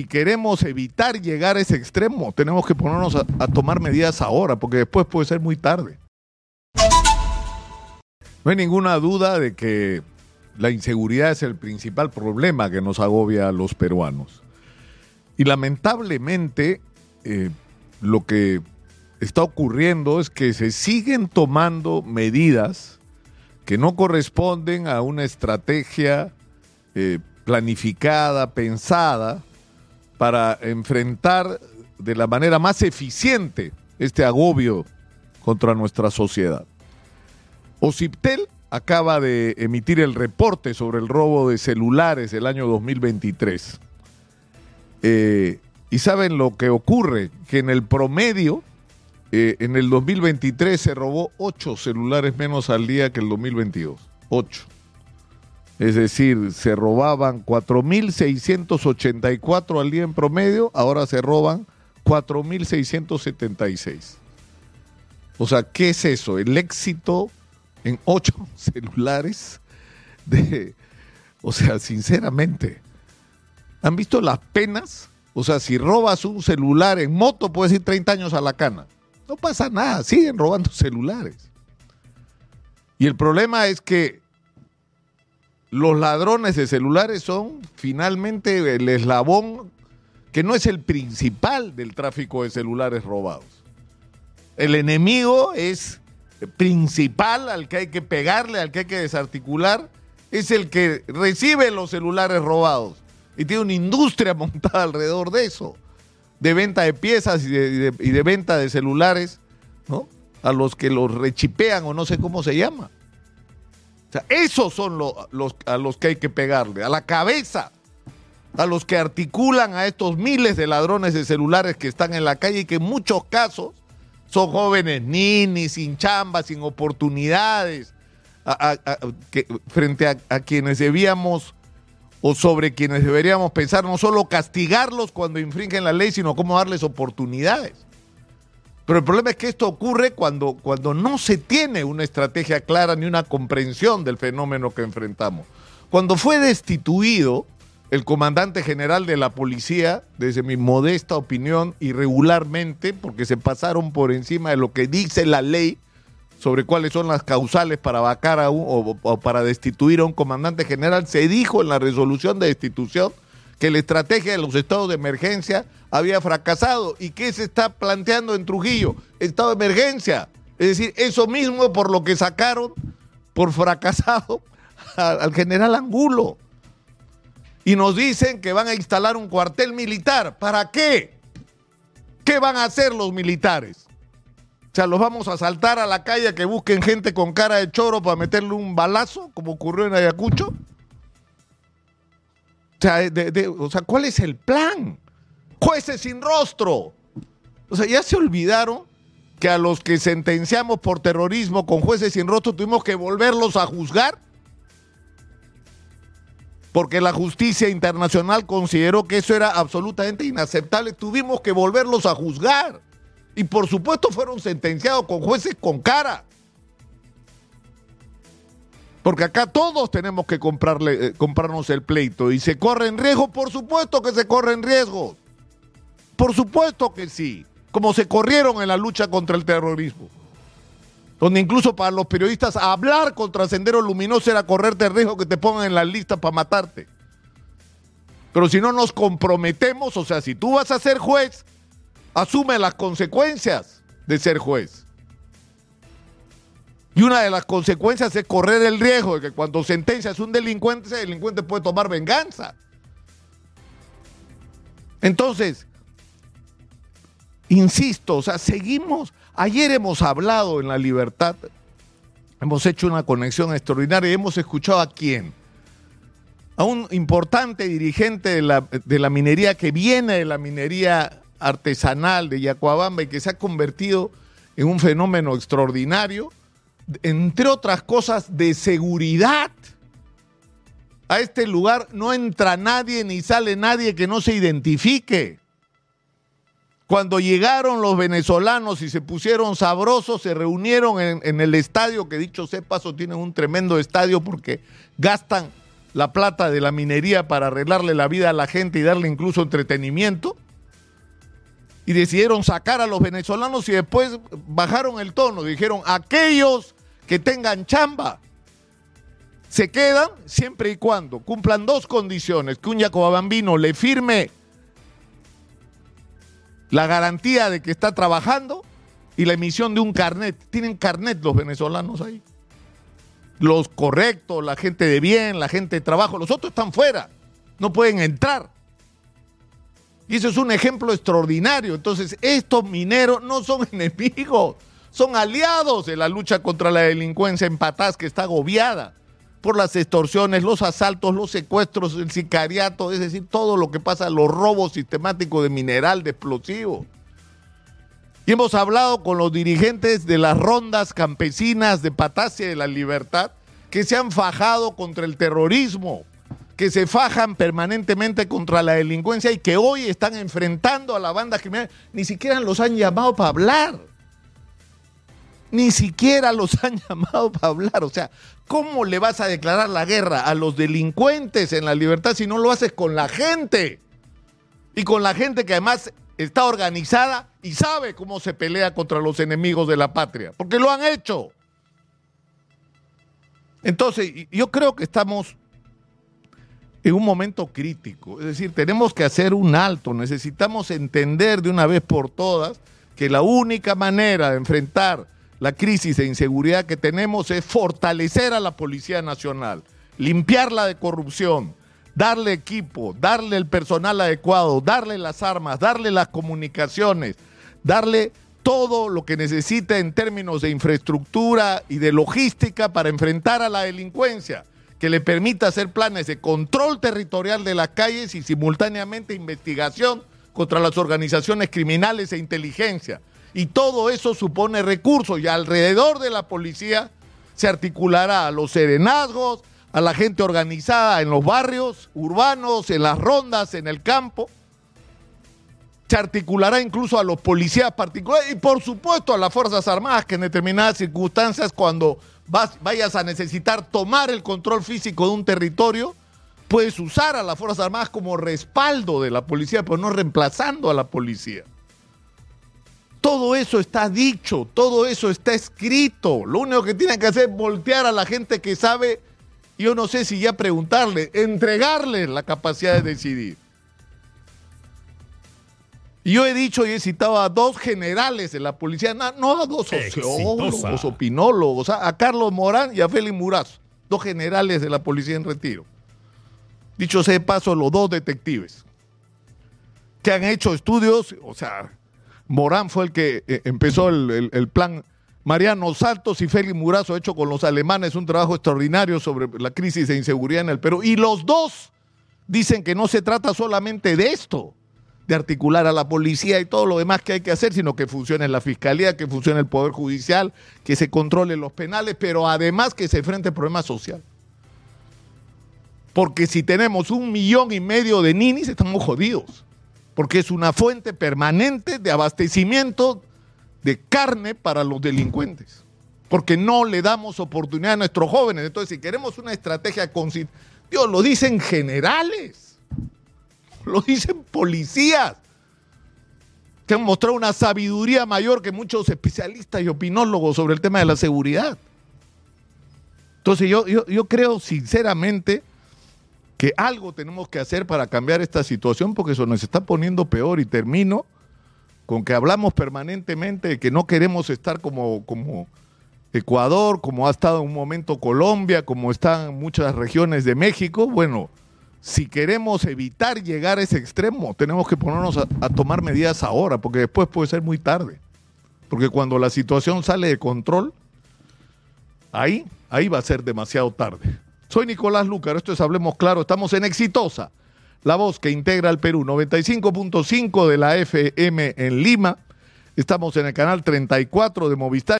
si queremos evitar llegar a ese extremo, tenemos que ponernos a, tomar medidas ahora, porque después puede ser muy tarde. No hay ninguna duda de que la inseguridad es el principal problema que nos agobia a los peruanos. Y lamentablemente eh, lo que está ocurriendo es que se siguen tomando medidas que no corresponden a una estrategia eh, planificada, pensada, para enfrentar de la manera más eficiente este agobio contra nuestra sociedad. Ociptel acaba de emitir el reporte sobre el robo de celulares del año 2023. Eh, y saben lo que ocurre, que en el promedio, eh, en el 2023 se robó 8 celulares menos al día que el 2022. 8. Es decir, se robaban 4.684 al día en promedio, ahora se roban 4.676. O sea, ¿qué es eso? El éxito en ocho celulares o sea, sinceramente, ¿han visto las penas? O sea, si robas un celular en moto, puedes ir 30 años a la cana. No pasa nada, siguen robando celulares. Y el problema es que los ladrones de celulares son finalmente el eslabón que no es el principal del tráfico de celulares robados. El enemigo es principal al que hay que pegarle, al que hay que desarticular, es el que recibe los celulares robados y tiene una industria montada alrededor de eso, de venta de piezas y de, venta de celulares, ¿no? A los que los rechipean o no sé cómo se llama. O sea, esos son los, a los que hay que pegarle, a la cabeza, a los que articulan a estos miles de ladrones de celulares que están en la calle y que en muchos casos son jóvenes ninis, sin chamba, sin oportunidades, que, frente a, quienes debíamos o sobre quienes deberíamos pensar no solo castigarlos cuando infringen la ley, sino cómo darles oportunidades. Pero el problema es que esto ocurre cuando, cuando no se tiene una estrategia clara ni una comprensión del fenómeno que enfrentamos. Cuando fue destituido el comandante general de la policía, desde mi modesta opinión, irregularmente, porque se pasaron por encima de lo que dice la ley sobre cuáles son las causales para vacar a un, o, para destituir a un comandante general, se dijo en la resolución de destitución que la estrategia de los estados de emergencia había fracasado. ¿Y qué se está planteando en Trujillo? Estado de emergencia. Es decir, eso mismo por lo que sacaron por fracasado al general Angulo y nos dicen que van a instalar un cuartel militar. ¿Para qué? ¿Qué van a hacer los militares? O sea, los vamos a saltar a la calle que busquen gente con cara de choro para meterle un balazo, como ocurrió en Ayacucho. O sea, o sea, ¿cuál es el plan? Jueces sin rostro. O sea, ya se olvidaron que a los que sentenciamos por terrorismo con jueces sin rostro tuvimos que volverlos a juzgar porque la justicia internacional consideró que eso era absolutamente inaceptable. Tuvimos que volverlos a juzgar. Y por supuesto fueron sentenciados con jueces con cara. Porque acá todos tenemos que comprarle, eh, comprarnos el pleito. ¿Y se corren riesgos? Por supuesto que se corren riesgos. Por supuesto que sí. Como se corrieron en la lucha contra el terrorismo donde incluso para los periodistas hablar contra Sendero Luminoso era correrte el riesgo que te pongan en la lista para matarte. Pero si no nos comprometemos, o sea, si tú vas a ser juez, asume las consecuencias de ser juez. Y una de las consecuencias es correr el riesgo de que cuando sentencias un delincuente, ese delincuente puede tomar venganza. Entonces, insisto, o sea, seguimos Ayer hemos hablado en La Libertad, hemos hecho una conexión extraordinaria y hemos escuchado a quién. A un importante dirigente de la, de la minería que viene de la minería artesanal de Yacuabamba y que se ha convertido en un fenómeno extraordinario, entre otras cosas de seguridad. A este lugar no entra nadie ni sale nadie que no se identifique. Cuando llegaron los venezolanos y se pusieron sabrosos, se reunieron en, el estadio, que dicho sea paso, tienen un tremendo estadio porque gastan la plata de la minería para arreglarle la vida a la gente y darle incluso entretenimiento. Y decidieron sacar a los venezolanos y después bajaron el tono. Dijeron, aquellos que tengan chamba se quedan siempre y cuando cumplan dos condiciones. Que un Bambino le firme la garantía de que está trabajando y la emisión de un carnet. Tienen carnet los venezolanos ahí los correctos, la gente de bien, la gente de trabajo, los otros están fuera, no pueden entrar. Y eso es un ejemplo extraordinario. Entonces, estos mineros no son enemigos, son aliados de la lucha contra la delincuencia en Patás, que está agobiada por las extorsiones, los asaltos, los secuestros, el sicariato, es decir, todo lo que pasa, los robos sistemáticos de mineral, de explosivos. Y hemos hablado con los dirigentes de las rondas campesinas de Patasia de la Libertad que se han fajado contra el terrorismo, que se fajan permanentemente contra la delincuencia y que hoy están enfrentando a la banda criminal. Ni siquiera los han llamado para hablar. Ni siquiera los han llamado para hablar. O sea, ¿cómo le vas a declarar la guerra a los delincuentes en la libertad si no lo haces con la gente? Y con la gente que además está organizada y sabe cómo se pelea contra los enemigos de la patria, porque lo han hecho. Entonces, yo creo que estamos en un momento crítico, es decir, tenemos que hacer un alto, necesitamos entender de una vez por todas que la única manera de enfrentar la crisis de inseguridad que tenemos es fortalecer a la Policía Nacional, limpiarla de corrupción, darle equipo, darle el personal adecuado, darle las armas, darle las comunicaciones, darle todo lo que necesita en términos de infraestructura y de logística para enfrentar a la delincuencia, que le permita hacer planes de control territorial de las calles y simultáneamente investigación contra las organizaciones criminales e inteligencia. Y todo eso supone recursos y alrededor de la policía se articulará a los serenazgos, a la gente organizada en los barrios urbanos, en las rondas, en el campo. Se articulará incluso a los policías particulares y por supuesto a las Fuerzas Armadas que en determinadas circunstancias cuando vayas a necesitar tomar el control físico de un territorio, puedes usar a las Fuerzas Armadas como respaldo de la policía, pero no reemplazando a la policía. Todo eso está dicho, todo eso está escrito. Lo único que tienen que hacer es voltear a la gente que sabe yo no sé si ya preguntarle, entregarle la capacidad de decidir. Y yo he dicho y he citado a dos generales de la policía, no, a dos sociólogos, opinólogos, a Carlos Morán y a Félix Muraz, dos generales de la policía en retiro. Dicho sea de paso, los dos detectives que han hecho estudios, o sea, Morán fue el que eh, empezó el plan Mariano Saltos y Félix Murazo hecho con los alemanes un trabajo extraordinario sobre la crisis de inseguridad en el Perú. Y los dos dicen que no se trata solamente de esto, de articular a la policía y todo lo demás que hay que hacer, sino que funcione la fiscalía, que funcione el Poder Judicial, que se controlen los penales, pero además que se enfrente el problema social. Porque si tenemos un millón y medio de ninis, estamos jodidos. Porque es una fuente permanente de abastecimiento de carne para los delincuentes, porque no le damos oportunidad a nuestros jóvenes. Entonces, si queremos una estrategia consistente, Dios, lo dicen generales, lo dicen policías, que han mostrado una sabiduría mayor que muchos especialistas y opinólogos sobre el tema de la seguridad. Entonces, yo, yo, yo creo sinceramente que algo tenemos que hacer para cambiar esta situación, porque eso nos está poniendo peor y termino con que hablamos permanentemente de que no queremos estar como, como Ecuador, como ha estado en un momento Colombia, como están muchas regiones de México, bueno, si queremos evitar llegar a ese extremo, tenemos que ponernos a, a, tomar medidas ahora, porque después puede ser muy tarde. Porque cuando la situación sale de control, ahí, ahí va a ser demasiado tarde. Soy Nicolás Lucar, esto es Hablemos Claro, estamos en Exitosa la voz que integra al Perú, 95.5 de la FM en Lima. Estamos en el canal 34 de Movistar.